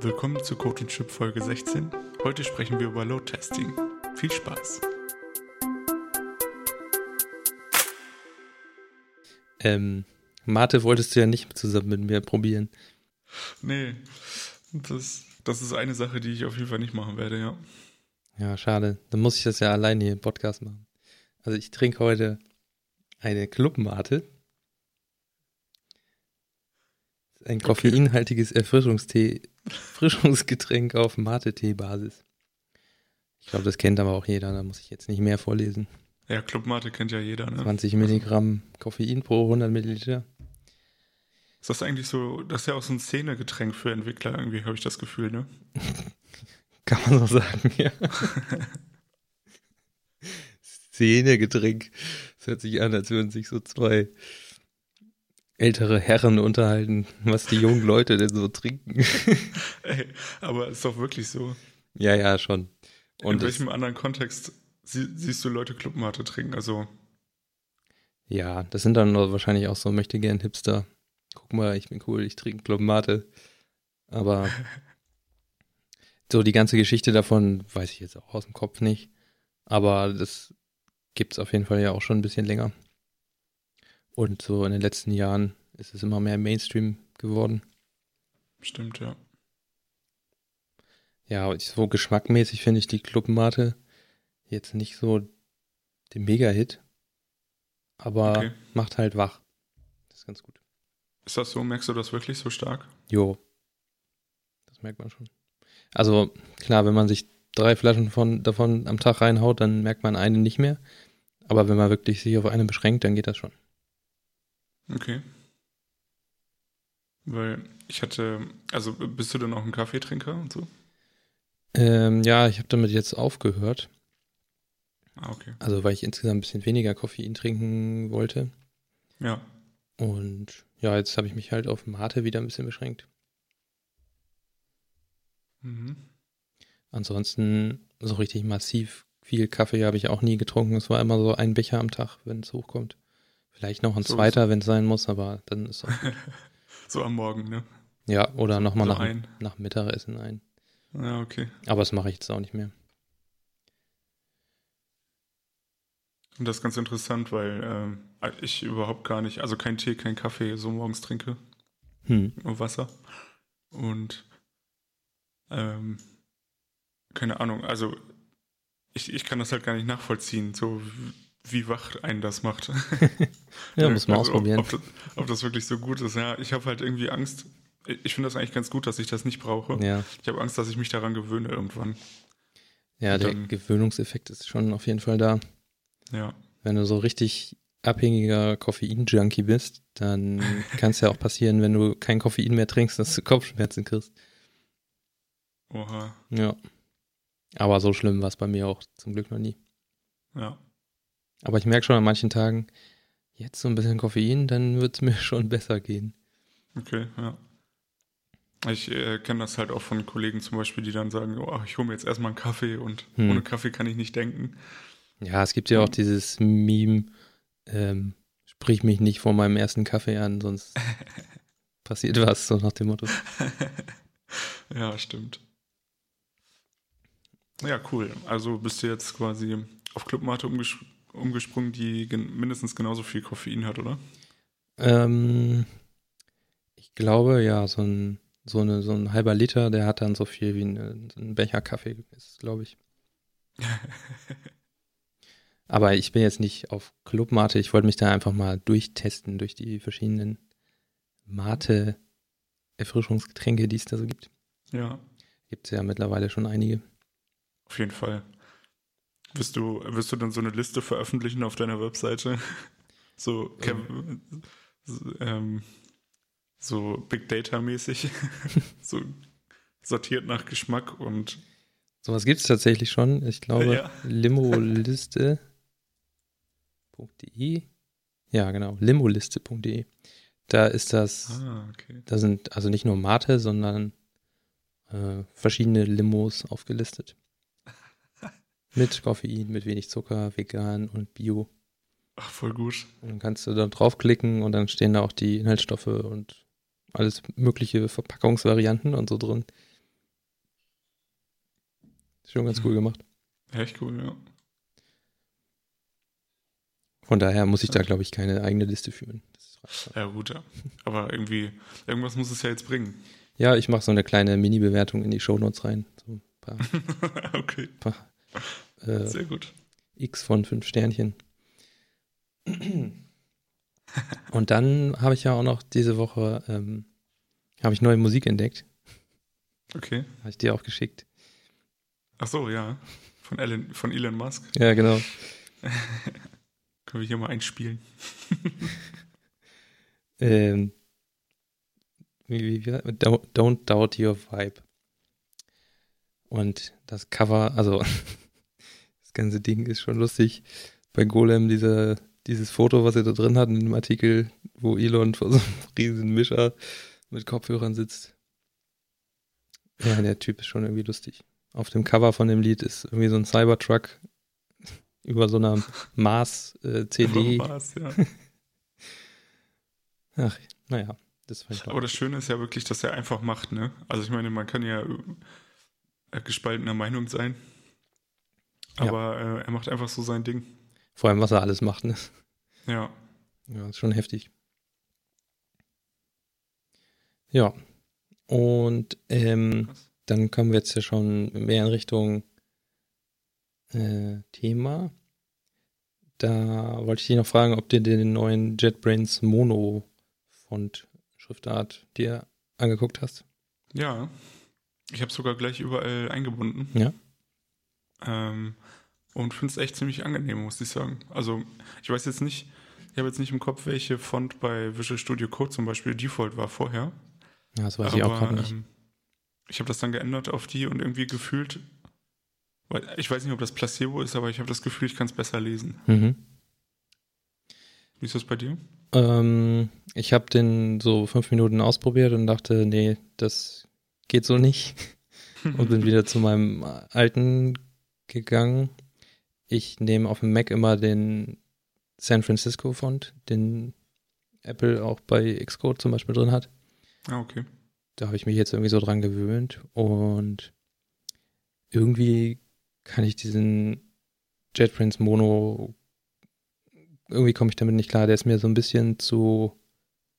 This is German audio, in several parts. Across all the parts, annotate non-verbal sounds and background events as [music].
Willkommen zu Code und Chip Folge 16. Heute sprechen wir über Load Testing. Viel Spaß. Ähm, Mate wolltest du ja nicht zusammen mit mir probieren. Nee, das, das ist eine Sache, die ich auf jeden Fall nicht machen werde, ja. Ja, schade. Dann muss ich das ja alleine hier im Podcast machen. Also ich trinke heute eine Clubmate. Ein koffeinhaltiges Erfrischungstee, [laughs] Erfrischungsgetränk auf Mate-Tee-Basis. Ich glaube, das kennt aber auch jeder, da muss ich jetzt nicht mehr vorlesen. Ja, Clubmate kennt ja jeder, ne? 20 Milligramm Koffein pro 100 Milliliter. Ist das eigentlich so, das ist ja auch so ein Szenegetränk für Entwickler, irgendwie habe ich das Gefühl, ne? [laughs] Kann man so sagen, ja. [laughs] Szenegetränk. Das hört sich an, als würden sich so zwei ältere Herren unterhalten, was die jungen Leute denn so trinken. [laughs] Ey, aber ist doch wirklich so. Ja, ja, schon. Und In welchem anderen Kontext sie, siehst du Leute Clubmate trinken? Also. Ja, das sind dann wahrscheinlich auch so möchte gern Hipster. Guck mal, ich bin cool, ich trinke Clubmate. Aber [laughs] so die ganze Geschichte davon weiß ich jetzt auch aus dem Kopf nicht. Aber das gibt es auf jeden Fall ja auch schon ein bisschen länger. Und so in den letzten Jahren ist es immer mehr Mainstream geworden. Stimmt, ja. Ja, so geschmackmäßig finde ich die Clubmate jetzt nicht so den Mega-Hit. Aber okay. macht halt wach. Das ist ganz gut. Ist das so? Merkst du das wirklich so stark? Jo. Das merkt man schon. Also klar, wenn man sich drei Flaschen von, davon am Tag reinhaut, dann merkt man eine nicht mehr. Aber wenn man wirklich sich auf eine beschränkt, dann geht das schon. Okay. Weil ich hatte, also bist du denn auch ein Kaffeetrinker und so? Ähm, ja, ich habe damit jetzt aufgehört. Ah, okay. Also weil ich insgesamt ein bisschen weniger Koffein trinken wollte. Ja. Und ja, jetzt habe ich mich halt auf Mate wieder ein bisschen beschränkt. Mhm. Ansonsten so richtig massiv viel Kaffee habe ich auch nie getrunken. Es war immer so ein Becher am Tag, wenn es hochkommt. Vielleicht noch ein so zweiter, wenn es sein muss, aber dann ist auch. [laughs] so am Morgen, ne? Ja, oder nochmal so nach, nach Mittagessen ein. Ja, okay. Aber das mache ich jetzt auch nicht mehr. Und das ist ganz interessant, weil äh, ich überhaupt gar nicht, also kein Tee, kein Kaffee so morgens trinke. Hm. Und Wasser. Und ähm, keine Ahnung, also ich, ich kann das halt gar nicht nachvollziehen, so wie wach einen das macht. [laughs] [laughs] ja, muss man also, ausprobieren. Ob, ob, ob, das wirklich so gut ist. Ja, ich habe halt irgendwie Angst. Ich finde das eigentlich ganz gut, dass ich das nicht brauche. Ja. Ich habe Angst, dass ich mich daran gewöhne irgendwann. Ja, Und der dann, Gewöhnungseffekt ist schon auf jeden Fall da. Ja. Wenn du so richtig abhängiger Koffein-Junkie bist, dann [laughs] kann es ja auch passieren, wenn du kein Koffein mehr trinkst, dass du Kopfschmerzen kriegst. Oha. Ja. Aber so schlimm war es bei mir auch zum Glück noch nie. Ja. Aber ich merke schon an manchen Tagen, jetzt so ein bisschen Koffein, dann wird es mir [laughs] schon besser gehen. Okay, ja. Ich äh, kenne das halt auch von Kollegen zum Beispiel, die dann sagen, oh, ich hole mir jetzt erstmal einen Kaffee und hm. ohne Kaffee kann ich nicht denken. Ja, es gibt ja auch dieses Meme, ähm, sprich mich nicht vor meinem ersten Kaffee an, sonst [laughs] passiert was, so nach dem Motto. [laughs] ja, stimmt. Ja, cool. Also bist du jetzt quasi auf Clubmate umges umgesprungen, die gen mindestens genauso viel Koffein hat, oder? Ähm, ich glaube, ja, so ein, so, eine, so ein halber Liter, der hat dann so viel wie eine, ein Becher Kaffee, ist glaube ich. [laughs] Aber ich bin jetzt nicht auf Clubmate, ich wollte mich da einfach mal durchtesten durch die verschiedenen Mate-Erfrischungsgetränke, die es da so gibt. Ja. Gibt es ja mittlerweile schon einige. Auf jeden Fall. Wirst du, wirst du dann so eine Liste veröffentlichen auf deiner Webseite? [laughs] So, ähm. so, ähm, so Big Data mäßig. [laughs] so sortiert nach Geschmack und. Sowas gibt es tatsächlich schon. Ich glaube, ja. Limoliste.de. Ja, genau, limoliste.de. Da ist das, ah, okay. da sind also nicht nur Mate, sondern äh, verschiedene Limos aufgelistet. Mit Koffein, mit wenig Zucker, vegan und bio. Ach, voll gut. Und dann kannst du da draufklicken und dann stehen da auch die Inhaltsstoffe und alles mögliche Verpackungsvarianten und so drin. Schon ganz cool gemacht. Echt cool, ja. Von daher muss ich da, glaube ich, keine eigene Liste führen. ja, gut, ja. Aber irgendwie, irgendwas muss es ja jetzt bringen. Ja, ich mache so eine kleine Mini-Bewertung in die Shownotes rein. So ein paar, [laughs] okay. paar äh, Sehr gut. X von fünf Sternchen. Und dann habe ich ja auch noch diese Woche ähm, habe ich neue Musik entdeckt. Okay. Habe ich dir auch geschickt. Ach so, ja. Von Elon, von Elon Musk. Ja, genau. [laughs] Können wir hier mal einspielen. [laughs] ähm, wie, wie, wie, don't, don't doubt your vibe. Und das Cover, also [laughs] ganze Ding ist schon lustig. Bei Golem diese, dieses Foto, was er da drin hat in dem Artikel, wo Elon vor so einem riesen Mischer mit Kopfhörern sitzt. Ja, der Typ ist schon irgendwie lustig. Auf dem Cover von dem Lied ist irgendwie so ein Cybertruck [laughs] über so einer Mars-CD. [laughs] Oh, Mars, ja. [laughs] Ach, naja, das fand ich Aber das Schöne ist ja wirklich, dass er einfach macht, ne? Also ich meine, man kann ja äh, gespaltener Meinung sein. Aber äh, er macht einfach so sein Ding. Vor allem, was er alles macht, ne? Ja. Ja, ist schon heftig. Ja. Und ähm, dann kommen wir jetzt ja schon mehr in Richtung äh, Thema. Da wollte ich dich noch fragen, ob du den neuen JetBrains Mono Font Schriftart dir angeguckt hast. Ja. Ich habe sogar gleich überall eingebunden. Ja. Ähm, und finde es echt ziemlich angenehm, muss ich sagen. Also, ich weiß jetzt nicht, ich habe jetzt nicht im Kopf, welche Font bei Visual Studio Code zum Beispiel Default war vorher. Ja, das weiß ich auch gerade nicht. Ähm, ich habe das dann geändert auf die und irgendwie gefühlt, weil ich weiß nicht, ob das Placebo ist, aber ich habe das Gefühl, ich kann es besser lesen. Mhm. Wie ist das bei dir? Ähm, ich habe den so fünf Minuten ausprobiert und dachte, nee, das geht so nicht. [laughs] und bin wieder zu meinem alten gegangen. Ich nehme auf dem Mac immer den San Francisco Font, den Apple auch bei Xcode zum Beispiel drin hat. Ah, okay. Da habe ich mich jetzt irgendwie so dran gewöhnt und irgendwie kann ich diesen JetBrains Mono, irgendwie komme ich damit nicht klar. Der ist mir so ein bisschen zu,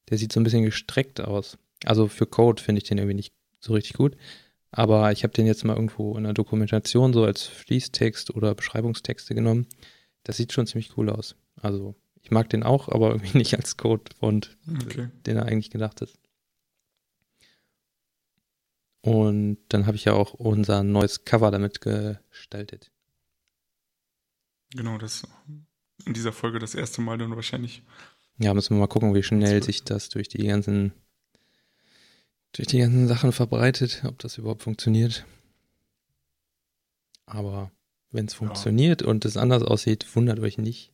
der sieht so ein bisschen gestreckt aus. Also für Code finde ich den irgendwie nicht so richtig gut. Aber ich habe den jetzt mal irgendwo in der Dokumentation so als Fließtext oder Beschreibungstexte genommen. Das sieht schon ziemlich cool aus. Also ich mag den auch, aber [laughs] irgendwie nicht als Code-Font, Okay. den er eigentlich gedacht ist. Und dann habe ich ja auch unser neues Cover damit gestaltet. Genau, das in dieser Folge das erste Mal dann wahrscheinlich. Ja, müssen wir mal gucken, wie schnell sich das durch die ganzen durch die ganzen Sachen verbreitet, ob das überhaupt funktioniert. Aber wenn es Ja. funktioniert und es anders aussieht, wundert euch nicht.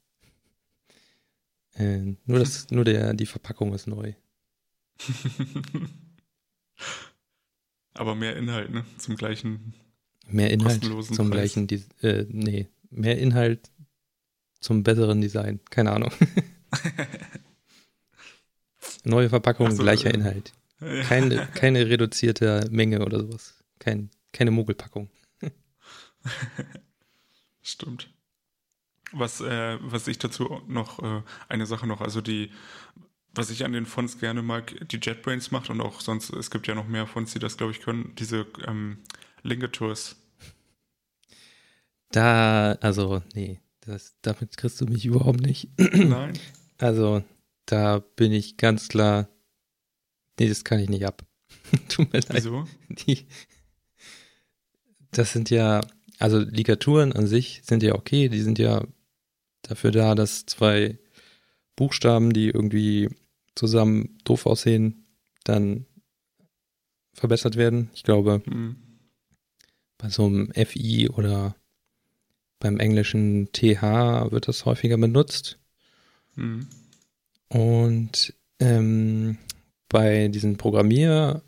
Äh, nur das, [laughs] nur der, die Verpackung ist neu. [laughs] Aber mehr Inhalt, ne? Zum gleichen. Mehr Inhalt zum Preis. gleichen, äh, nee, mehr Inhalt zum besseren Design. Keine Ahnung. [laughs] Neue Verpackung, so, gleicher äh, Inhalt. Keine, [laughs] keine reduzierte Menge oder sowas. Kein, keine Mogelpackung. [laughs] Stimmt. Was, äh, was ich dazu noch, äh, eine Sache noch, also die, was ich an den Fonts gerne mag, die JetBrains macht und auch sonst, es gibt ja noch mehr Fonts, die das, glaube ich, können, diese ähm, Ligatures. Da, also, nee, das, damit kriegst du mich überhaupt nicht. Nein. Also, da bin ich ganz klar, nee, das kann ich nicht ab. [laughs] Tut mir leid. Wieso? Die, das sind ja, also Ligaturen an sich sind ja okay, die sind ja dafür da, dass zwei Buchstaben, die irgendwie zusammen doof aussehen, dann verbessert werden. Ich glaube, Hm. bei so einem FI oder beim englischen TH wird das häufiger benutzt. Hm. Und ähm, bei diesen Programmierfonts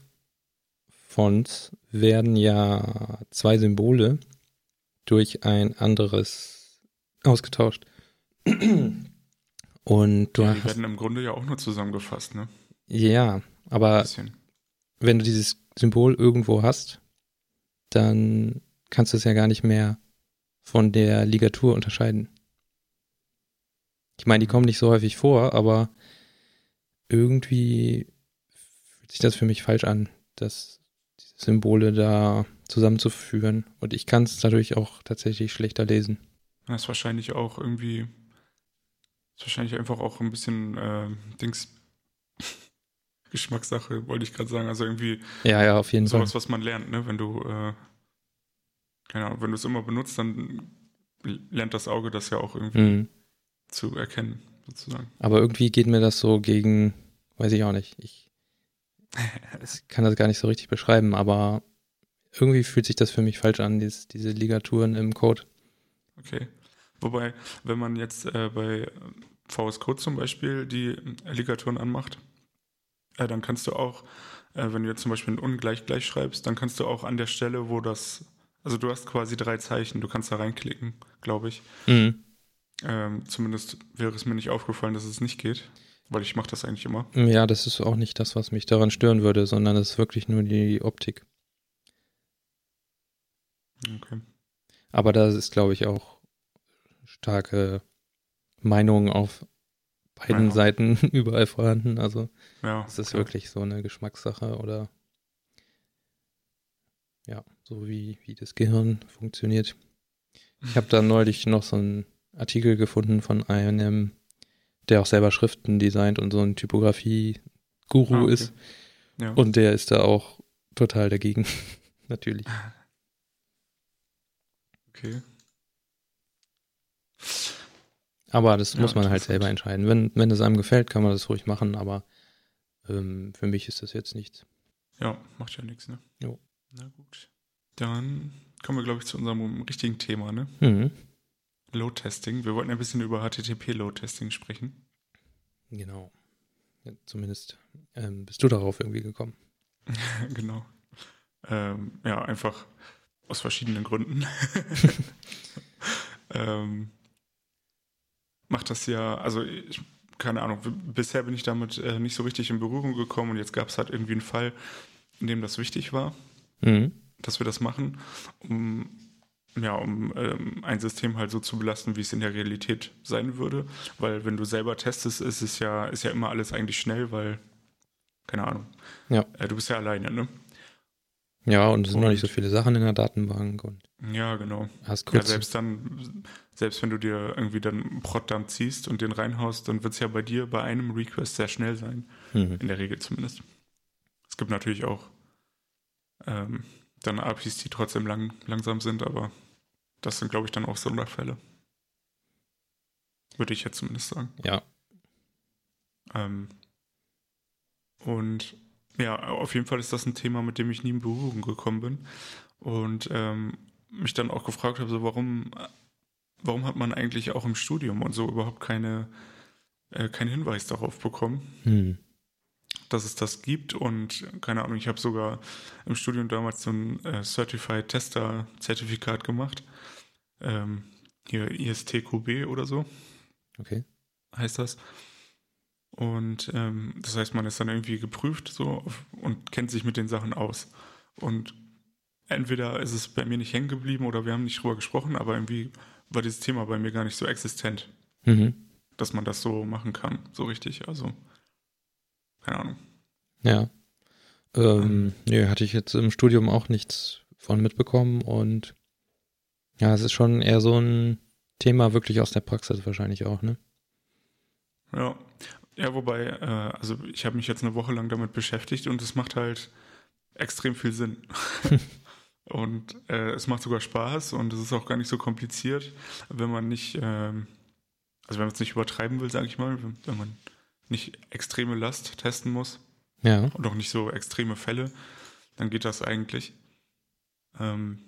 werden ja zwei Symbole durch ein anderes ausgetauscht. [clears throat] Und du Ja, die hast, werden im Grunde ja auch nur zusammengefasst, ne? ja, aber wenn du dieses Symbol irgendwo hast, dann kannst du es ja gar nicht mehr von der Ligatur unterscheiden. Ich meine, die kommen nicht so häufig vor, aber irgendwie fühlt sich das für mich falsch an, dass diese Symbole da zusammenzuführen. Und ich kann es dadurch auch tatsächlich schlechter lesen. Das ist wahrscheinlich auch irgendwie, ist wahrscheinlich einfach auch ein bisschen äh, Dings [laughs] Geschmackssache, wollte ich gerade sagen. Also irgendwie ja, ja, auf jeden sowas, Fall. was man lernt, ne? Wenn du, äh, keine Ahnung, wenn du es immer benutzt, dann lernt das Auge das ja auch irgendwie mhm. zu erkennen, sozusagen. Aber irgendwie geht mir das so gegen, weiß ich auch nicht. Ich, [laughs] ich kann das gar nicht so richtig beschreiben, aber irgendwie fühlt sich das für mich falsch an, dieses, diese Ligaturen im Code. Okay. Wobei, wenn man jetzt äh, bei VS Code zum Beispiel die Ligaturen anmacht, äh, dann kannst du auch, äh, wenn du jetzt zum Beispiel ein Ungleich gleich schreibst, dann kannst du auch an der Stelle, wo das, also du hast quasi drei Zeichen, du kannst da reinklicken, glaube ich. Mhm. Ähm, zumindest wäre es mir nicht aufgefallen, dass es nicht geht, weil ich mache das eigentlich immer. Ja, das ist auch nicht das, was mich daran stören würde, sondern es ist wirklich nur die Optik. Okay. Aber da ist, glaube ich, auch starke Meinungen auf beiden ja. Seiten [laughs] überall vorhanden. Also ja, es ist klar. wirklich so eine Geschmackssache oder ja, so wie, wie das Gehirn funktioniert. Ich habe da neulich noch so einen Artikel gefunden von einem, der auch selber Schriften designt und so ein Typografie-Guru ah, okay. ist. Ja. Und der ist da auch total dagegen, [laughs] natürlich. Okay. Aber das ja, muss man halt selber entscheiden. Wenn, wenn es einem gefällt, kann man das ruhig machen, aber ähm, für mich ist das jetzt nichts. Ja, macht ja nichts, ne? Jo. Na gut. Dann kommen wir, glaube ich, zu unserem richtigen Thema, ne? Mhm. Load-Testing. Wir wollten ein bisschen über HTTP-Load-Testing sprechen. Genau. Ja, zumindest ähm, bist du darauf irgendwie gekommen. [laughs] genau. Ähm, ja, einfach aus verschiedenen Gründen. [laughs] ähm, macht das ja, also ich, keine Ahnung, bisher bin ich damit äh, nicht so richtig in Berührung gekommen und jetzt gab es halt irgendwie einen Fall, in dem das wichtig war, mhm. dass wir das machen, um ja, um ähm, ein System halt so zu belasten, wie es in der Realität sein würde. Weil wenn du selber testest, ist es ja, ist ja immer alles eigentlich schnell, weil, keine Ahnung. Ja. Äh, du bist ja alleine, ne? Ja, und es sind noch nicht so viele Sachen in der Datenbank und. Ja, genau. Hast kurz ja, selbst dann, selbst wenn du dir irgendwie dann einen Prot-Dump ziehst und den reinhaust, dann wird es ja bei dir bei einem Request sehr schnell sein. Mhm. In der Regel zumindest. Es gibt natürlich auch ähm, dann APIs, die trotzdem lang, langsam sind, aber das sind, glaube ich, dann auch Sonderfälle. Würde ich jetzt zumindest sagen. Ja. Ähm, und ja, auf jeden Fall ist das ein Thema, mit dem ich nie in Berührung gekommen bin. Und ähm, mich dann auch gefragt habe, so warum, warum hat man eigentlich auch im Studium und so überhaupt keine, äh, keinen Hinweis darauf bekommen, hm. dass es das gibt. Und keine Ahnung, ich habe sogar im Studium damals so ein äh, Certified Tester Zertifikat gemacht. Ähm, hier ISTQB oder so. Okay. Heißt das. Und ähm, das heißt, man ist dann irgendwie geprüft so und kennt sich mit den Sachen aus. Und entweder ist es bei mir nicht hängen geblieben oder wir haben nicht drüber gesprochen, aber irgendwie war dieses Thema bei mir gar nicht so existent, mhm. dass man das so machen kann, so richtig. Also, keine Ahnung. Ja. Ähm, nö, hatte ich jetzt im Studium auch nichts von mitbekommen und ja, es ist schon eher so ein Thema wirklich aus der Praxis wahrscheinlich auch, ne? Ja, ja, wobei, äh, also ich habe mich jetzt eine Woche lang damit beschäftigt und es macht halt extrem viel Sinn. [laughs] und äh, es macht sogar Spaß und es ist auch gar nicht so kompliziert, wenn man nicht, äh, also wenn man es nicht übertreiben will, sage ich mal, wenn man nicht extreme Last testen muss ja. und auch nicht so extreme Fälle, dann geht das eigentlich. Ähm,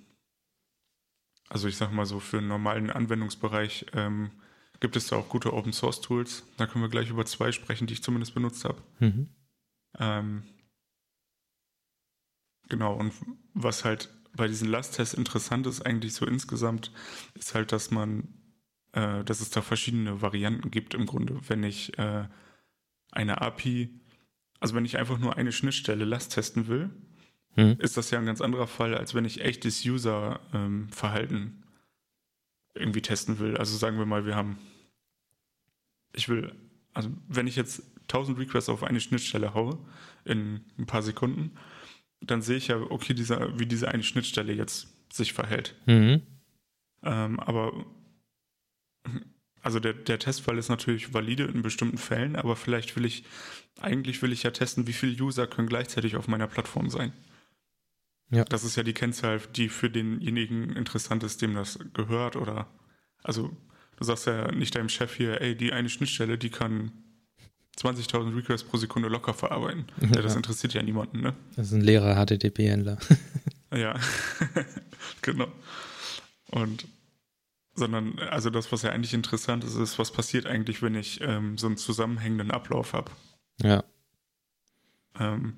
also ich sage mal so für einen normalen Anwendungsbereich ähm, gibt es da auch gute Open Source Tools. Da können wir gleich über zwei sprechen, die ich zumindest benutzt habe. Mhm. Ähm, genau, und was halt bei diesen Lasttests interessant ist, eigentlich so insgesamt, ist halt, dass man, äh, dass es da verschiedene Varianten gibt im Grunde. Wenn ich äh, eine API, also wenn ich einfach nur eine Schnittstelle Last testen will, mhm. ist das ja ein ganz anderer Fall, als wenn ich echtes User-Verhalten irgendwie testen will. Also sagen wir mal, wir haben, ich will, also wenn ich jetzt 1000 Requests auf eine Schnittstelle haue in ein paar Sekunden, dann sehe ich ja, okay, dieser, wie diese eine Schnittstelle jetzt sich verhält. Mhm. Ähm, aber also der, der Testfall ist natürlich valide in bestimmten Fällen, aber vielleicht will ich, eigentlich will ich ja testen, wie viele User können gleichzeitig auf meiner Plattform sein. Ja. Das ist ja die Kennzahl, die für denjenigen interessant ist, dem das gehört oder, also du sagst ja nicht deinem Chef hier, ey, die eine Schnittstelle, die kann 20.000 Requests pro Sekunde locker verarbeiten. Ja. Das interessiert ja niemanden, ne? Das ist ein leerer HTTP-Händler. [laughs] ja, [laughs] genau. Und sondern also das, was ja eigentlich interessant ist, ist, was passiert eigentlich, wenn ich ähm, so einen zusammenhängenden Ablauf habe. Ja. Ähm,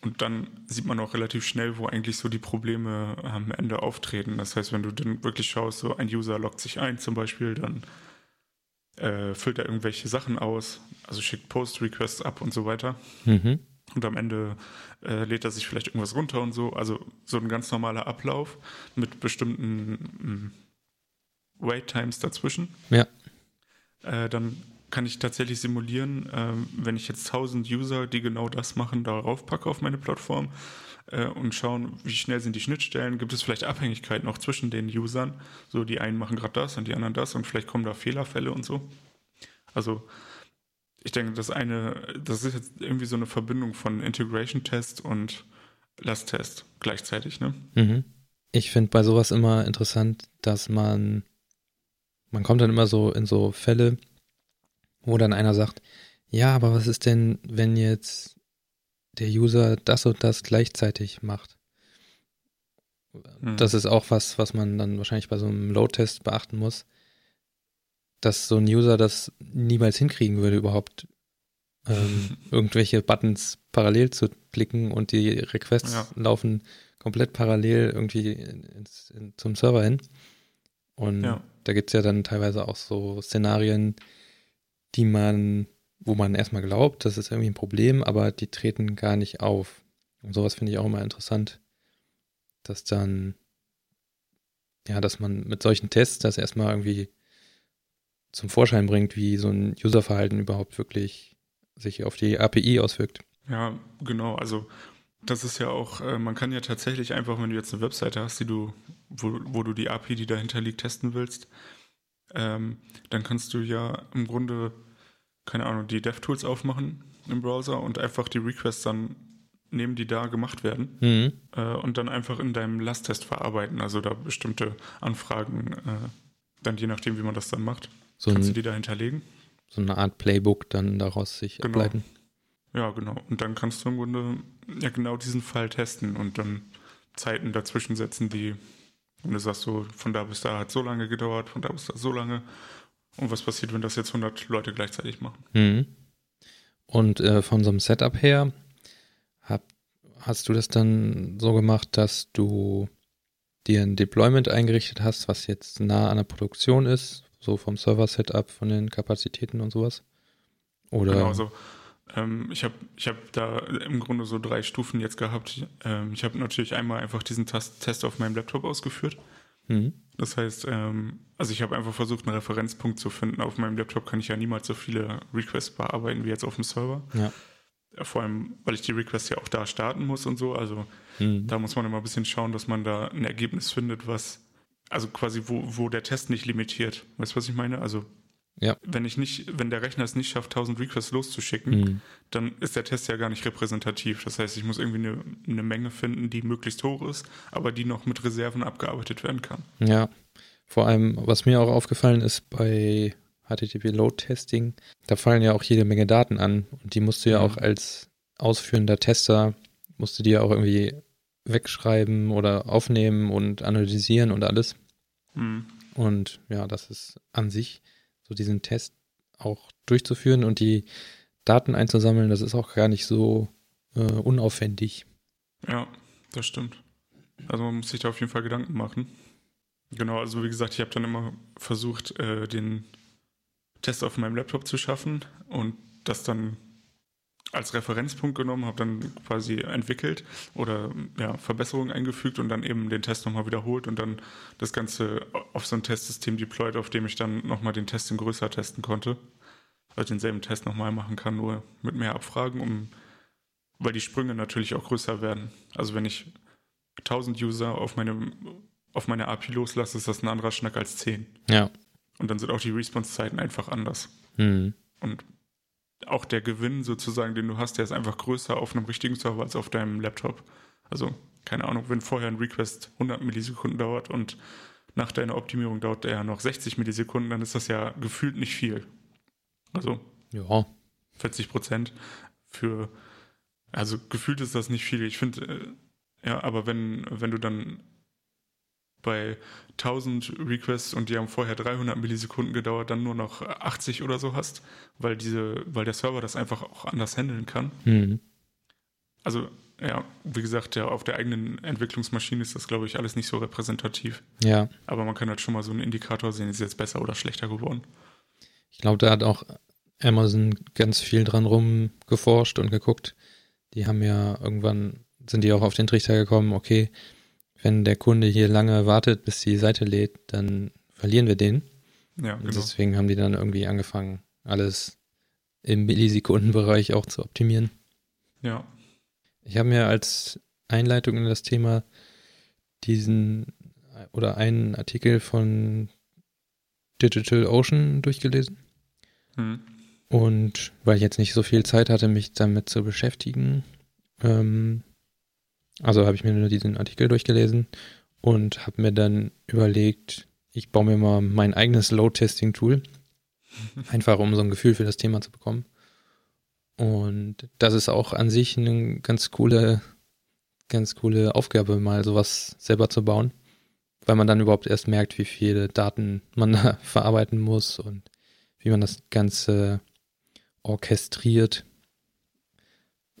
und dann sieht man auch relativ schnell, wo eigentlich so die Probleme am Ende auftreten. Das heißt, wenn du dann wirklich schaust, so ein User loggt sich ein zum Beispiel, dann äh, füllt er irgendwelche Sachen aus, also schickt Post-Requests ab und so weiter. Mhm. Und am Ende äh, lädt er sich vielleicht irgendwas runter und so. Also so ein ganz normaler Ablauf mit bestimmten mh, mm, Wait Times dazwischen. Ja. Äh, dann kann ich tatsächlich simulieren, äh, wenn ich jetzt 1000 User, die genau das machen, darauf packe auf meine Plattform äh, und schauen, wie schnell sind die Schnittstellen, gibt es vielleicht Abhängigkeiten noch zwischen den Usern, so die einen machen gerade das und die anderen das und vielleicht kommen da Fehlerfälle und so. Also ich denke, das eine, das ist jetzt irgendwie so eine Verbindung von Integration Test und Last Test gleichzeitig, ne? Mhm. Ich finde bei sowas immer interessant, dass man man kommt dann immer so in so Fälle, wo dann einer sagt, ja, aber was ist denn, wenn jetzt der User das und das gleichzeitig macht? Hm. Das ist auch was, was man dann wahrscheinlich bei so einem Load-Test beachten muss, dass so ein User das niemals hinkriegen würde, überhaupt ähm, [laughs] irgendwelche Buttons parallel zu klicken und die Requests ja. laufen komplett parallel irgendwie ins, in, zum Server hin. Und ja. da gibt es ja dann teilweise auch so Szenarien, die man, wo man erstmal glaubt, das ist irgendwie ein Problem, aber die treten gar nicht auf. Und sowas finde ich auch immer interessant, dass dann, ja, dass man mit solchen Tests das erstmal irgendwie zum Vorschein bringt, wie so ein Userverhalten überhaupt wirklich sich auf die API auswirkt. Ja, genau. Also das ist ja auch, äh, man kann ja tatsächlich einfach, wenn du jetzt eine Webseite hast, die du, wo, wo du die API, die dahinter liegt, testen willst, ähm, dann kannst du ja im Grunde, keine Ahnung, die DevTools aufmachen im Browser und einfach die Requests dann nehmen, die da gemacht werden mhm. äh, und dann einfach in deinem Lasttest verarbeiten. Also da bestimmte Anfragen, äh, dann je nachdem, wie man das dann macht, so kannst ein, du die da hinterlegen. So eine Art Playbook dann daraus sich genau. ableiten. Ja, genau. Und dann kannst du im Grunde ja genau diesen Fall testen und dann Zeiten dazwischen setzen, die, und du sagst so, von da bis da hat so lange gedauert, von da bis da so lange. Und was passiert, wenn das jetzt 100 Leute gleichzeitig machen? Mhm. Und äh, von so einem Setup her, hab, hast du das dann so gemacht, dass du dir ein Deployment eingerichtet hast, was jetzt nah an der Produktion ist, so vom Server-Setup, von den Kapazitäten und sowas? Oder? Genau, so. Ähm, ich habe ich hab da im Grunde so drei Stufen jetzt gehabt. Ähm, ich habe natürlich einmal einfach diesen Test, Test auf meinem Laptop ausgeführt. Mhm. Das heißt, ähm, also ich habe einfach versucht, einen Referenzpunkt zu finden. Auf meinem Laptop kann ich ja niemals so viele Requests bearbeiten wie jetzt auf dem Server. Ja. Vor allem, weil ich die Requests ja auch da starten muss und so. Also mhm. da muss man immer ein bisschen schauen, dass man da ein Ergebnis findet, was, also quasi, wo, wo der Test nicht limitiert. Weißt du, was ich meine? Also ja. Wenn ich nicht, wenn der Rechner es nicht schafft, 1000 Requests loszuschicken, mhm. dann ist der Test ja gar nicht repräsentativ. Das heißt, ich muss irgendwie eine, eine, Menge finden, die möglichst hoch ist, aber die noch mit Reserven abgearbeitet werden kann. Ja. Vor allem, was mir auch aufgefallen ist bei HTTP Load Testing, da fallen ja auch jede Menge Daten an und die musst du ja mhm. auch als ausführender Tester, musst du dir auch irgendwie wegschreiben oder aufnehmen und analysieren und alles. Mhm. Und ja, das ist an sich so diesen Test auch durchzuführen und die Daten einzusammeln, das ist auch gar nicht so äh, unaufwendig. Ja, das stimmt. Also man muss sich da auf jeden Fall Gedanken machen. Genau, also wie gesagt, ich habe dann immer versucht, äh, den Test auf meinem Laptop zu schaffen und das dann als Referenzpunkt genommen, habe dann quasi entwickelt oder ja, Verbesserungen eingefügt und dann eben den Test nochmal wiederholt und dann das Ganze auf so ein Testsystem deployed, auf dem ich dann nochmal den Test in größer testen konnte. Also denselben Test nochmal machen kann, nur mit mehr Abfragen, um, weil die Sprünge natürlich auch größer werden. Also wenn ich 1000 User auf meine, auf meine API loslasse, ist das ein anderer Schnack als 10. Ja. Und dann sind auch die Response-Zeiten einfach anders. Mhm. Und auch der Gewinn sozusagen, den du hast, der ist einfach größer auf einem richtigen Server als auf deinem Laptop. Also, keine Ahnung, wenn vorher ein Request 100 Millisekunden dauert und nach deiner Optimierung dauert der ja noch 60 Millisekunden, dann ist das ja gefühlt nicht viel. Also, Ja. 40 Prozent für, also gefühlt ist das nicht viel. Ich finde, äh, ja, aber wenn, wenn du dann bei 1000 Requests und die haben vorher 300 Millisekunden gedauert, dann nur noch 80 oder so hast, weil diese, weil der Server das einfach auch anders handeln kann. Mhm. Also, ja, wie gesagt, ja, auf der eigenen Entwicklungsmaschine ist das, glaube ich, alles nicht so repräsentativ. Ja. Aber man kann halt schon mal so einen Indikator sehen, ist jetzt besser oder schlechter geworden. Ich glaube, da hat auch Amazon ganz viel dran rumgeforscht und geguckt. Die haben ja irgendwann, sind die auch auf den Trichter gekommen, okay, wenn der Kunde hier lange wartet, bis die Seite lädt, dann verlieren wir den. Ja, Und genau. deswegen haben die dann irgendwie angefangen, alles im Millisekundenbereich auch zu optimieren. Ja, Ich habe mir als Einleitung in das Thema diesen oder einen Artikel von Digital Ocean durchgelesen. hm. Und weil ich jetzt nicht so viel Zeit hatte, mich damit zu beschäftigen, ähm, also habe ich mir nur diesen Artikel durchgelesen und habe mir dann überlegt, ich baue mir mal mein eigenes Load-Testing-Tool, [laughs] einfach um so ein Gefühl für das Thema zu bekommen. Und das ist auch an sich eine ganz coole, ganz coole Aufgabe, mal sowas selber zu bauen, weil man dann überhaupt erst merkt, wie viele Daten man [laughs] da verarbeiten muss und wie man das Ganze orchestriert.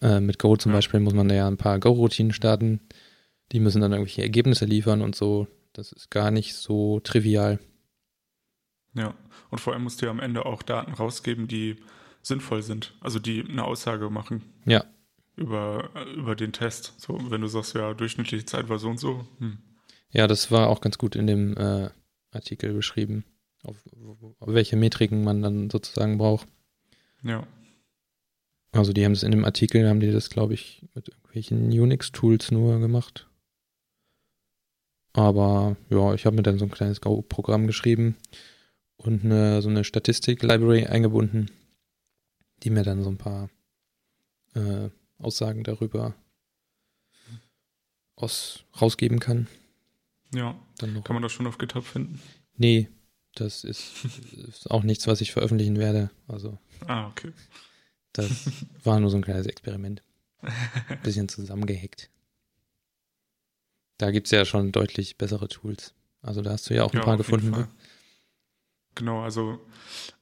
Äh, mit Go zum. Beispiel muss man ja ein paar Go-Routinen starten. Die müssen dann irgendwelche Ergebnisse liefern und so. Das ist gar nicht so trivial. Ja, und vor allem musst du ja am Ende auch Daten rausgeben, die sinnvoll sind, also die eine Aussage machen. Ja. Über, über den Test. So, wenn du sagst, ja, durchschnittliche Zeit war so und so. Hm. Ja, das war auch ganz gut in dem äh, Artikel beschrieben, auf, auf welche Metriken man dann sozusagen braucht. Ja, Also die haben es in dem Artikel, haben die das, glaube ich, mit irgendwelchen Unix-Tools nur gemacht. Aber ja, ich habe mir dann so ein kleines Go-Programm geschrieben und eine, so eine Statistik-Library eingebunden, die mir dann so ein paar äh, Aussagen darüber aus, rausgeben kann. ja. Dann noch. Kann man das schon auf GitHub finden? Nee, das ist, [laughs] ist auch nichts, was ich veröffentlichen werde. Also Ah, okay. Das war nur so ein kleines Experiment. Bisschen zusammengehackt. Da gibt es ja schon deutlich bessere Tools. Also da hast du ja auch ein Ja, paar gefunden. Ne? Genau, also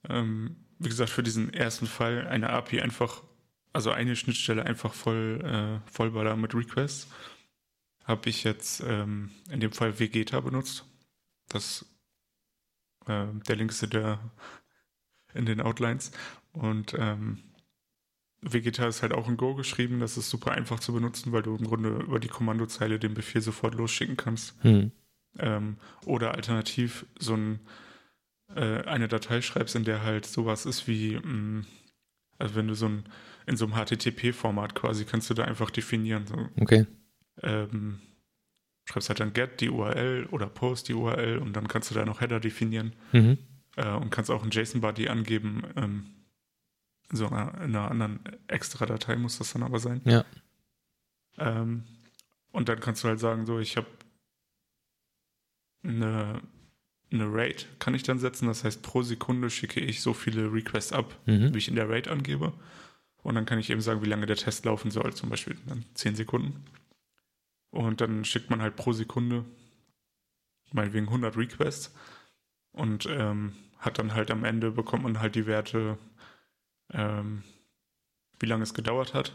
ähm, wie gesagt, für diesen ersten Fall eine API einfach, also eine Schnittstelle einfach voll äh, vollballern mit Requests, habe ich jetzt ähm, in dem Fall Vegeta benutzt. Das äh, der Link ist in, der, in den Outlines und ähm, Vegeta ist halt auch in Go geschrieben. Das ist super einfach zu benutzen, weil du im Grunde über die Kommandozeile den Befehl sofort losschicken kannst. Hm. Ähm, oder alternativ so ein, äh, eine Datei schreibst, in der halt sowas ist wie, mh, also wenn du so ein, in so einem HTTP-Format quasi, kannst du da einfach definieren. So, Okay. ähm, schreibst halt dann get die URL oder post die URL und dann kannst du da noch Header definieren Mhm. äh, und kannst auch einen JSON-Body angeben. Ähm, in so einer, in einer anderen extra Datei muss das dann aber sein. Ja. Ähm, und dann kannst du halt sagen, so, ich habe eine, eine Rate, kann ich dann setzen. Das heißt, pro Sekunde schicke ich so viele Requests ab, Mhm. wie ich in der Rate angebe. Und dann kann ich eben sagen, wie lange der Test laufen soll, zum Beispiel dann 10 Sekunden. Und dann schickt man halt pro Sekunde meinetwegen 100 Requests und ähm, hat dann halt am Ende bekommt man halt die Werte, ähm, wie lange es gedauert hat,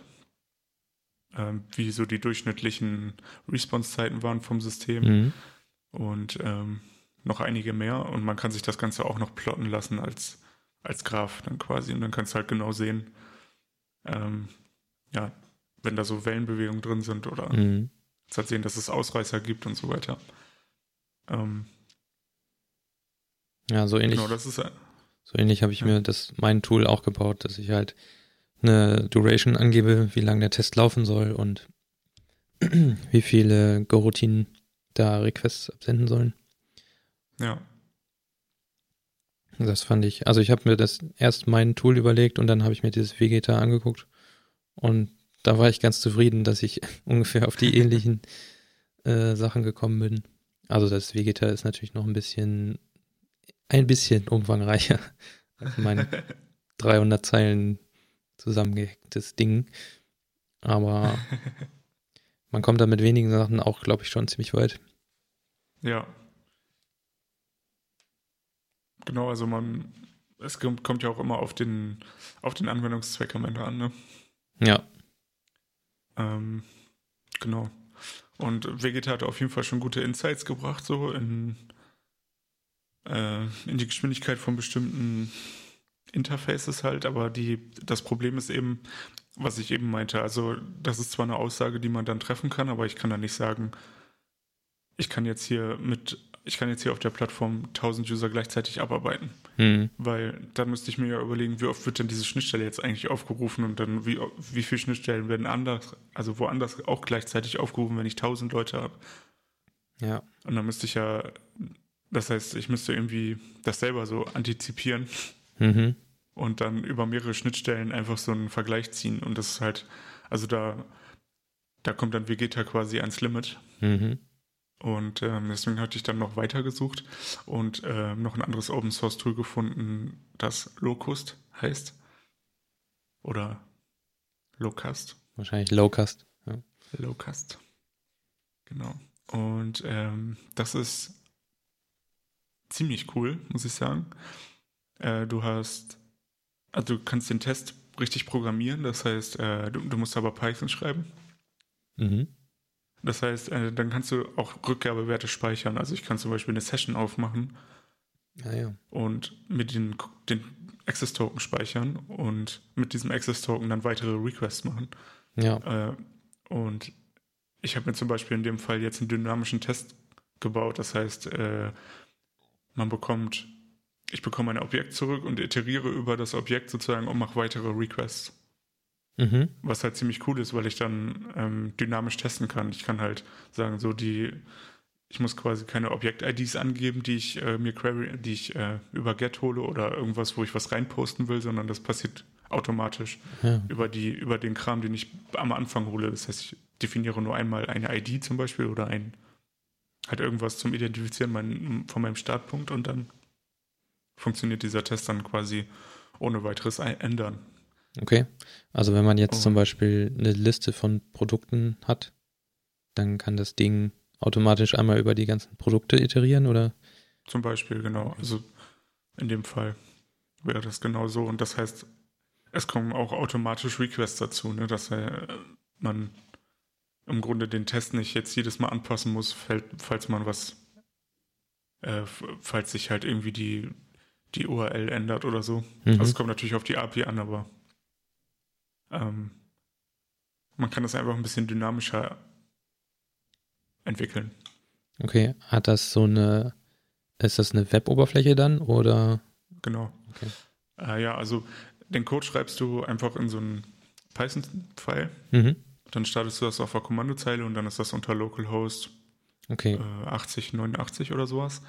ähm, wie so die durchschnittlichen Response-Zeiten waren vom System Mhm. und ähm, noch einige mehr. Und man kann sich das Ganze auch noch plotten lassen als, als Graph dann quasi. Und dann kannst du halt genau sehen, ähm, ja, wenn da so Wellenbewegungen drin sind oder Mhm. jetzt halt sehen, dass es Ausreißer gibt und so weiter. Ähm, Ja, so ähnlich, genau, das ist so ähnlich habe ich Ja. mir das mein Tool auch gebaut, dass ich halt eine Duration angebe, wie lange der Test laufen soll und [clears throat] wie viele Go-Routinen da Requests absenden sollen. ja, Das fand ich, also ich habe mir das erst mein Tool überlegt und dann habe ich mir dieses Vegeta angeguckt und da war ich ganz zufrieden, dass ich [laughs] ungefähr auf die [laughs] ähnlichen äh, Sachen gekommen bin. Also das Vegeta ist natürlich noch ein bisschen, ein bisschen umfangreicher [laughs] als mein 300 Zeilen zusammengehacktes Ding. Aber man kommt da mit wenigen Sachen auch, glaube ich, schon ziemlich weit. ja. Genau, also man, es kommt, ja auch immer auf den, auf den Anwendungszweck am Ende an, ne? Ja, Ähm, genau. Und Vegeta hat auf jeden Fall schon gute Insights gebracht, so in, äh, in die Geschwindigkeit von bestimmten Interfaces halt, aber die, das Problem ist eben, was ich eben meinte, also das ist zwar eine Aussage, die man dann treffen kann, aber ich kann da nicht sagen, ich kann jetzt hier mit, ich kann jetzt hier auf der Plattform 1000 User gleichzeitig abarbeiten. hm. Weil dann müsste ich mir ja überlegen, wie oft wird denn diese Schnittstelle jetzt eigentlich aufgerufen und dann wie, wie viele Schnittstellen werden anders, also woanders auch gleichzeitig aufgerufen, wenn ich 1000 Leute habe. ja, Und dann müsste ich ja, das heißt, ich müsste irgendwie das selber so antizipieren mhm. und dann über mehrere Schnittstellen einfach so einen Vergleich ziehen. Und das ist halt, also da, da kommt dann Vegeta quasi ans Limit. Mhm. Und ähm, deswegen hatte ich dann noch weitergesucht und ähm, noch ein anderes Open Source Tool gefunden, das Locust heißt. Oder Locust. Wahrscheinlich Lowcast. Ja. Locust. Genau. Und ähm, das ist ziemlich cool, muss ich sagen. Äh, du hast, also du kannst den Test richtig programmieren, das heißt, äh, du, du musst aber Python schreiben. Mhm. Das heißt, äh, dann kannst du auch Rückgabewerte speichern. Also ich kann zum Beispiel eine Session aufmachen Ja, ja. und mit den, den Access-Token speichern und mit diesem Access-Token dann weitere Requests machen. Ja, Äh, und ich habe mir zum Beispiel in dem Fall jetzt einen dynamischen Test gebaut. Das heißt, äh, man bekommt, ich bekomme ein Objekt zurück und iteriere über das Objekt sozusagen und mache weitere Requests. mhm. Was halt ziemlich cool ist, weil ich dann ähm, dynamisch testen kann. Ich kann halt sagen, so die, ich muss quasi keine Objekt-IDs angeben, die ich äh, mir query, die ich äh, über Get hole oder irgendwas, wo ich was reinposten will, sondern das passiert automatisch ja. über die, über den Kram, den ich am Anfang hole. Das heißt, ich definiere nur einmal eine ID zum Beispiel oder ein halt irgendwas zum Identifizieren mein, von meinem Startpunkt und dann funktioniert dieser Test dann quasi ohne weiteres ändern. Okay. Also wenn man jetzt Oh. zum Beispiel eine Liste von Produkten hat, dann kann das Ding automatisch einmal über die ganzen Produkte iterieren oder? Zum Beispiel, genau. Also in dem Fall wäre das genau so. Und das heißt, es kommen auch automatisch Requests dazu, ne, dass äh, man im Grunde den Test nicht jetzt jedes Mal anpassen muss, falls man was, äh, falls sich halt irgendwie die, die URL ändert oder so. Mhm. Also es kommt natürlich auf die API an, aber ähm, man kann das einfach ein bisschen dynamischer entwickeln. Okay. Hat das so eine, ist das eine Web-Oberfläche dann oder? Genau. Okay. Äh, ja, also den Code schreibst du einfach in so einen Python-File. Mhm. Dann startest du das auf der Kommandozeile und dann ist das unter localhost Okay. äh, 8089 oder sowas.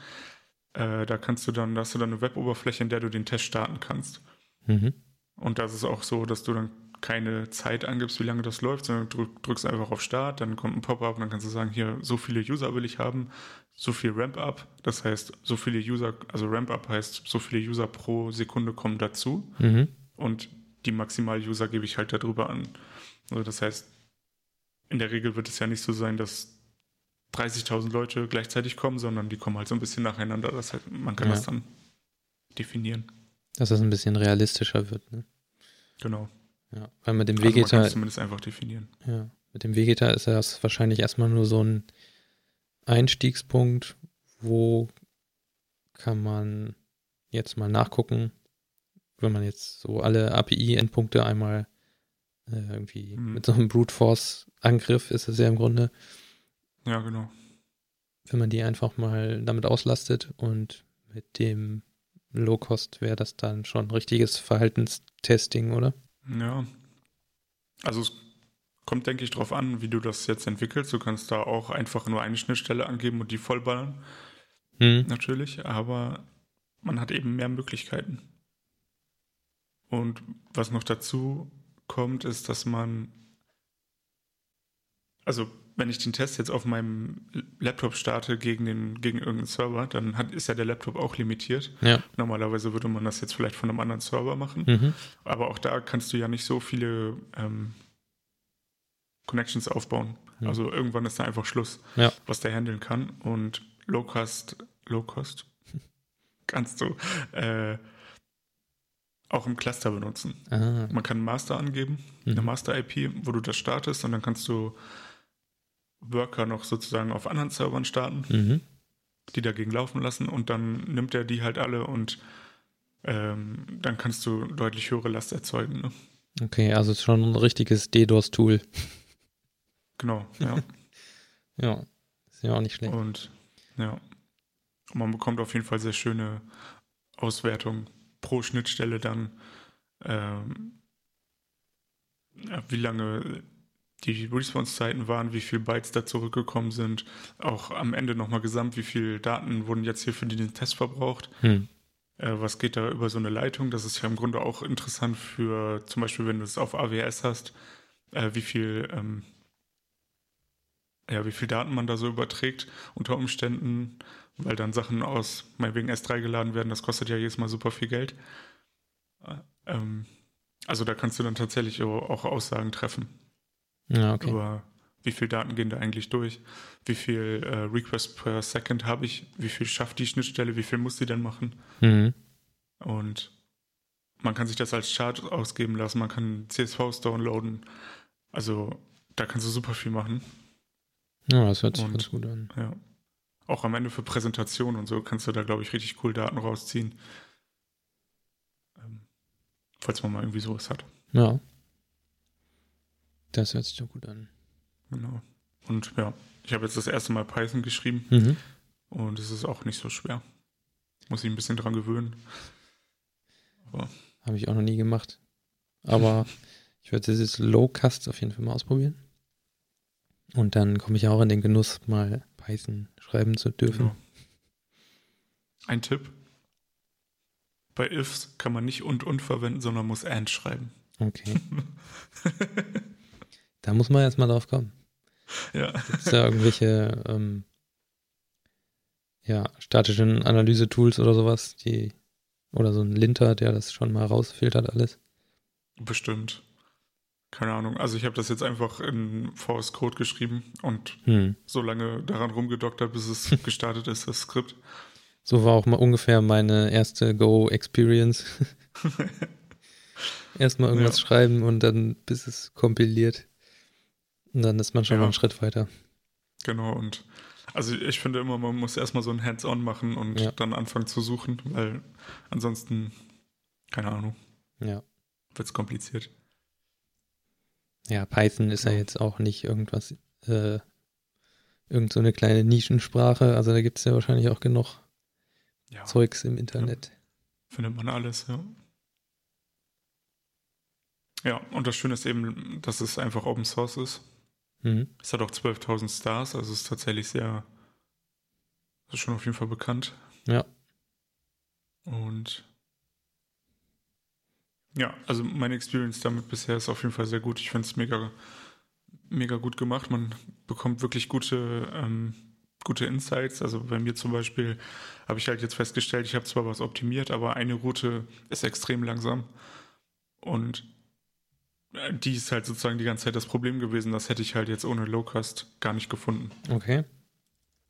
Äh, da kannst du dann, da hast du dann eine Web-Oberfläche, in der du den Test starten kannst. Mhm. Und das ist auch so, dass du dann keine Zeit angibst, wie lange das läuft, sondern drück, drückst einfach auf Start, dann kommt ein Pop-up und dann kannst du sagen, hier, so viele User will ich haben, so viel Ramp-up. Das heißt, so viele User, also Ramp-up heißt, so viele User pro Sekunde kommen dazu. Mhm. und die Maximal-User gebe ich halt darüber an. Also das heißt, in der Regel wird es ja nicht so sein, dass 30.000 Leute gleichzeitig kommen, sondern die kommen halt so ein bisschen nacheinander. Das heißt, man kann Ja. das dann definieren. Dass das ein bisschen realistischer wird, ne? Genau. Ja. Weil mit dem Also Vegeta, es zumindest einfach definieren. ja, mit dem Vegeta ist das wahrscheinlich erstmal nur so ein Einstiegspunkt, wo kann man jetzt mal nachgucken, wenn man jetzt so alle API-Endpunkte einmal äh, irgendwie mhm. mit so einem Brute Force Angriff ist es ja im Grunde. Ja, genau. Wenn man die einfach mal damit auslastet und mit dem Low Cost wäre das dann schon richtiges Verhaltenstesting, oder? Ja. Also es kommt, denke ich, darauf an, wie du das jetzt entwickelst. Du kannst da auch einfach nur eine Schnittstelle angeben und die vollballern. Hm. Natürlich, aber man hat eben mehr Möglichkeiten. Und was noch dazu kommt, ist, dass man, also wenn ich den Test jetzt auf meinem Laptop starte gegen, den, gegen irgendeinen Server, dann hat, ist ja der Laptop auch limitiert. Ja. Normalerweise würde man das jetzt vielleicht von einem anderen Server machen. Mhm. Aber auch da kannst du ja nicht so viele ähm, Connections aufbauen. Mhm. Also irgendwann ist da einfach Schluss, ja. was der handeln kann. Und Low Cost, Low Cost, [laughs] kannst du äh, auch im Cluster benutzen. Aha. Man kann Master angeben, mhm. eine Master-IP, wo du das startest und dann kannst du Worker noch sozusagen auf anderen Servern starten, mhm. die dagegen laufen lassen und dann nimmt er die halt alle und ähm, dann kannst du deutlich höhere Last erzeugen. Ne? Okay, also schon ein richtiges DDoS-Tool. Genau, ja. [laughs] ja, ist ja auch nicht schlecht. Und ja, man bekommt auf jeden Fall sehr schöne Auswertungen pro Schnittstelle dann, ähm, wie lange die Response-Zeiten waren, wie viele Bytes da zurückgekommen sind, auch am Ende nochmal gesamt, wie viele Daten wurden jetzt hier für den Test verbraucht. Hm. Äh, was geht da über so eine Leitung? Das ist ja im Grunde auch interessant für zum Beispiel, wenn du es auf AWS hast, äh, wie viel ähm, ja, wie viel Daten man da so überträgt unter Umständen, weil dann Sachen aus meinetwegen S3 geladen werden, das kostet ja jedes Mal super viel Geld. Äh, ähm, also da kannst du dann tatsächlich auch Aussagen treffen. Ja, okay. Über wie viel Daten gehen da eigentlich durch, wie viel äh, Request per Second habe ich, wie viel schafft die Schnittstelle, wie viel muss sie denn machen. Mhm. Und man kann sich das als Chart ausgeben lassen, man kann CSVs downloaden. Also da kannst du super viel machen. Ja, das hört sich und, ganz gut an. Ja. Auch am Ende für Präsentationen und so kannst du da, glaube ich, richtig cool Daten rausziehen. Ähm, falls man mal irgendwie sowas hat. Ja. Das hört sich doch gut an. Genau. Und ja, ich habe jetzt das erste Mal Python geschrieben mhm. und es ist auch nicht so schwer. Muss ich ein bisschen dran gewöhnen. Habe ich auch noch nie gemacht. Aber [laughs] ich werde dieses Low-Cast auf jeden Fall mal ausprobieren. Und dann komme ich auch in den Genuss, mal Python schreiben zu dürfen. Genau. Ein Tipp. Bei ifs kann man nicht und und verwenden, sondern muss and schreiben. Okay. [laughs] da muss man erstmal drauf kommen. Ja. Gibt es da irgendwelche ähm, ja, statischen Analyse-Tools oder sowas, die oder so ein Linter, der das schon mal rausfiltert alles? Bestimmt. Keine Ahnung. Also ich habe das jetzt einfach in VS Code geschrieben und hm. so lange daran rumgedoktert, bis es [laughs] gestartet ist, das Skript. So war auch mal ungefähr meine erste Go-Experience. [laughs] Erstmal irgendwas ja. schreiben und dann bis es kompiliert. Und dann ist man schon ja. mal einen Schritt weiter. Genau, und also ich finde immer, man muss erstmal so ein Hands-on machen und ja. dann anfangen zu suchen, weil ansonsten, keine Ahnung, ja. wird es kompliziert. Ja, Python ist ja, ja jetzt auch nicht irgendwas, äh, irgend so eine kleine Nischensprache. Also da gibt es ja wahrscheinlich auch genug ja. Zeugs im Internet. Ja. Findet man alles, ja. Ja, und das Schöne ist eben, dass es einfach Open Source ist. Mhm. Es hat auch 12.000 Stars, also es ist tatsächlich sehr, das ist schon auf jeden Fall bekannt. Ja. Und ja, also meine Experience damit bisher ist auf jeden Fall sehr gut. Ich finde es mega, mega gut gemacht. Man bekommt wirklich gute, ähm, gute Insights. Also bei mir zum Beispiel habe ich halt jetzt festgestellt, ich habe zwar was optimiert, aber eine Route ist extrem langsam. Und äh, die ist halt sozusagen die ganze Zeit das Problem gewesen. Das hätte ich halt jetzt ohne Lowcast gar nicht gefunden. Okay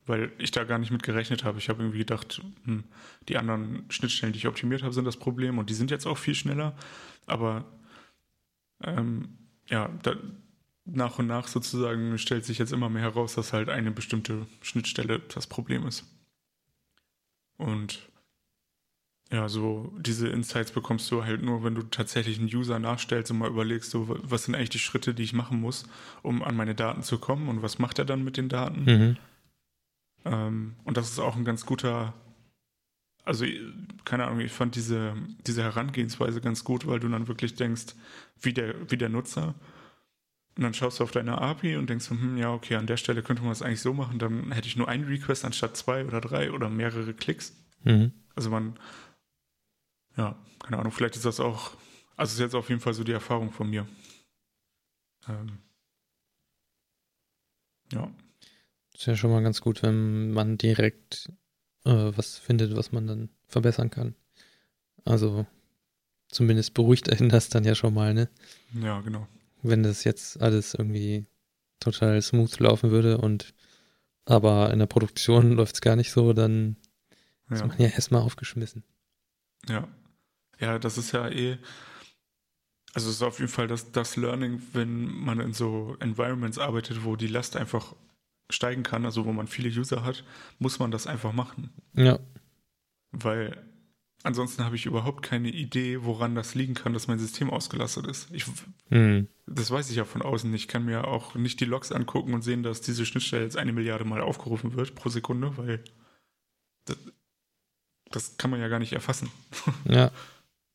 weil ich da gar nicht mit gerechnet habe. Ich habe irgendwie gedacht, hm, die anderen Schnittstellen, die ich optimiert habe, sind das Problem und die sind jetzt auch viel schneller. Aber ähm, ja, da, nach und nach sozusagen stellt sich jetzt immer mehr heraus, dass halt eine bestimmte Schnittstelle das Problem ist. Und ja, so diese Insights bekommst du halt nur, wenn du tatsächlich einen User nachstellst und mal überlegst, so, was sind eigentlich die Schritte, die ich machen muss, um an meine Daten zu kommen und was macht er dann mit den Daten. Mhm. Ähm, und das ist auch ein ganz guter, also keine Ahnung, ich fand diese, diese Herangehensweise ganz gut, weil du dann wirklich denkst, wie der, wie der Nutzer. Und dann schaust du auf deine API und denkst, hm, ja, okay, an der Stelle könnte man das eigentlich so machen, dann hätte ich nur einen Request anstatt zwei oder drei oder mehrere Klicks. Mhm. Also man ja, keine Ahnung, vielleicht ist das auch, also ist jetzt auf jeden Fall so die Erfahrung von mir. Ähm, ja. Ist ja schon mal ganz gut, wenn man direkt äh, was findet, was man dann verbessern kann. Also zumindest beruhigt einen das dann ja schon mal, ne? Ja, genau. Wenn das jetzt alles irgendwie total smooth laufen würde und aber in der Produktion [laughs] läuft es gar nicht so, dann ja. ist man ja erstmal aufgeschmissen. Ja. Ja, das ist ja eh, also es ist auf jeden Fall das, das Learning, wenn man in so Environments arbeitet, wo die Last einfach steigen kann, also wo man viele User hat, muss man das einfach machen. Ja. Weil ansonsten habe ich überhaupt keine Idee, woran das liegen kann, dass mein System ausgelastet ist. Ich, mhm. Das weiß ich ja von außen nicht. Ich kann mir auch nicht die Logs angucken und sehen, dass diese Schnittstelle jetzt eine Milliarde Mal aufgerufen wird pro Sekunde, weil das, das kann man ja gar nicht erfassen. Ja. [laughs]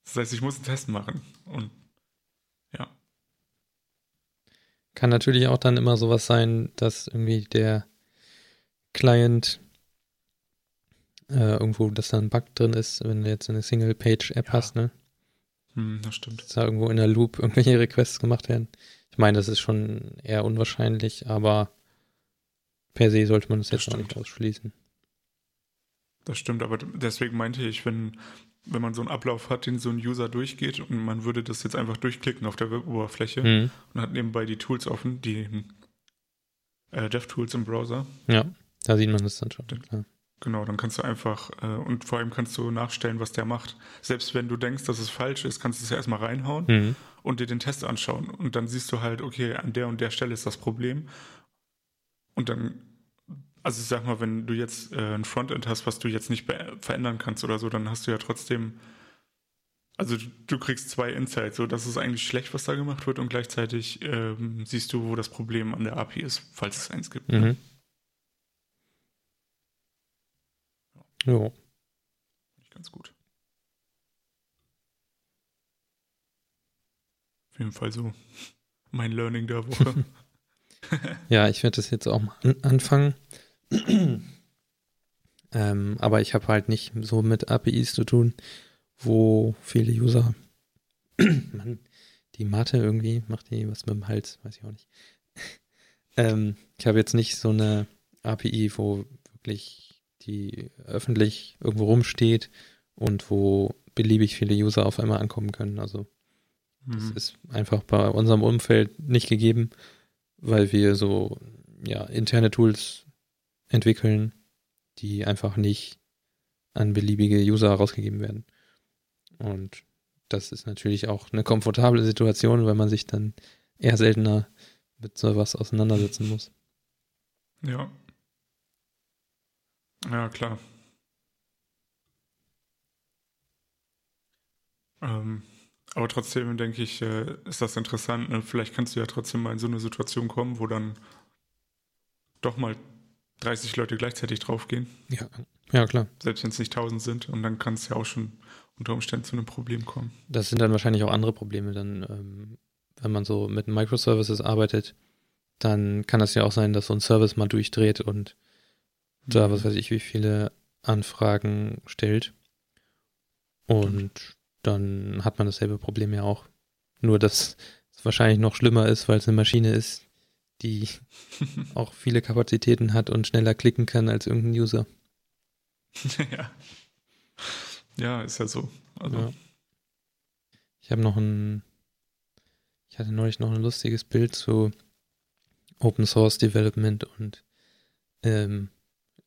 Das heißt, ich muss einen Test machen. Und ja. Kann natürlich auch dann immer sowas sein, dass irgendwie der Client äh, irgendwo, dass da ein Bug drin ist, wenn du jetzt eine Single-Page-App Ja. hast, ne? Hm, das stimmt. Dass da irgendwo in der Loop irgendwelche Requests gemacht werden. Ich meine, das ist schon eher unwahrscheinlich, aber per se sollte man das Das jetzt auch nicht stimmt. ausschließen. Das stimmt, aber deswegen meinte ich, wenn, wenn man so einen Ablauf hat, den so ein User durchgeht und man würde das jetzt einfach durchklicken auf der Web-Oberfläche Mhm. und hat nebenbei die Tools offen, die äh, DevTools im Browser, Ja, da sieht man das dann schon. Klar. genau, dann kannst du einfach, äh, und vor allem kannst du nachstellen, was der macht. Selbst wenn du denkst, dass es falsch ist, kannst du es ja erstmal reinhauen Mhm. und dir den Test anschauen. Und dann siehst du halt, okay, an der und der Stelle ist das Problem. Und dann, also ich sag mal, wenn du jetzt äh, ein Frontend hast, was du jetzt nicht verändern kannst oder so, dann hast du ja trotzdem, also du, du kriegst zwei Insights. So, das ist eigentlich schlecht, was da gemacht wird und gleichzeitig ähm, siehst du, wo das Problem an der API ist, falls es eins gibt. ne? Mhm. Jo. Finde ich ganz gut. Auf jeden Fall so mein Learning der Woche. [laughs] Ja, ich werde das jetzt auch mal an anfangen. Ähm, aber ich habe halt nicht so mit APIs zu tun, wo viele User. [clears throat] Mann, die Mate irgendwie macht die was mit dem Hals, weiß ich auch nicht. [laughs] ähm, ich habe jetzt nicht so eine API, wo wirklich die öffentlich irgendwo rumsteht und wo beliebig viele User auf einmal ankommen können. Also das Mhm. ist einfach bei unserem Umfeld nicht gegeben, weil wir so ja, interne Tools entwickeln, die einfach nicht an beliebige User rausgegeben werden. Und das ist natürlich auch eine komfortable Situation, weil man sich dann eher seltener mit sowas auseinandersetzen muss. Ja. Ja, klar. Ähm, aber trotzdem denke ich, äh, ist das interessant. Ne? Vielleicht kannst du ja trotzdem mal in so eine Situation kommen, wo dann doch mal 30 Leute gleichzeitig draufgehen, Ja, ja klar. selbst wenn es nicht 1000 sind. Und dann kann es ja auch schon unter Umständen zu einem Problem kommen. Das sind dann wahrscheinlich auch andere Probleme. Dann, ähm, wenn man so mit Microservices arbeitet, dann kann das ja auch sein, dass so ein Service mal durchdreht und da, was weiß ich, wie viele Anfragen stellt. Und dann hat man dasselbe Problem ja auch. Nur, dass es wahrscheinlich noch schlimmer ist, weil es eine Maschine ist, die auch viele Kapazitäten hat und schneller klicken kann als irgendein User. [laughs] ja. ja, ist ja so. Also, Ja. Ich habe noch ein, ich hatte neulich noch ein lustiges Bild zu Open Source Development und ähm,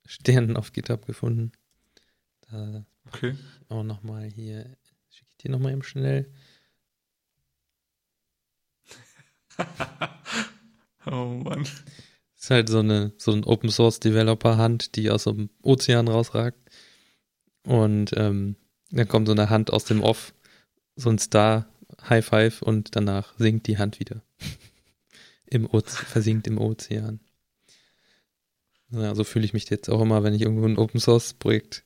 Sternen auf GitHub gefunden. Da okay. auch nochmal hier, schicke ich dir nochmal eben schnell. [laughs] oh Mann. Das ist halt so eine, so ein Open Source Developer Hand, die aus dem Ozean rausragt. Und ähm, Dann kommt so eine Hand aus dem Off, so ein Star, High Five und danach sinkt die Hand wieder. [laughs] Im Oze versinkt im Ozean. Ja, so fühle ich mich jetzt auch immer, wenn ich irgendwo ein Open Source Projekt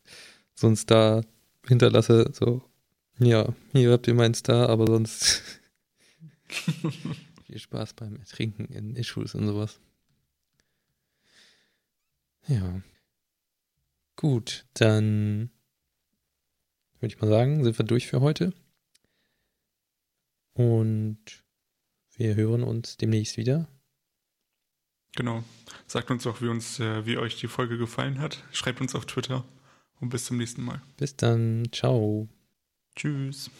so ein Star hinterlasse. So, ja, hier habt ihr meinen Star, aber sonst [laughs] viel Spaß beim Ertrinken in Issues und sowas. Ja. Gut, dann würde ich mal sagen, sind wir durch für heute. Und wir hören uns demnächst wieder. Genau. Sagt uns auch, wie, uns, äh, wie euch die Folge gefallen hat. Schreibt uns auf Twitter und bis zum nächsten Mal. Bis dann. Ciao. Tschüss.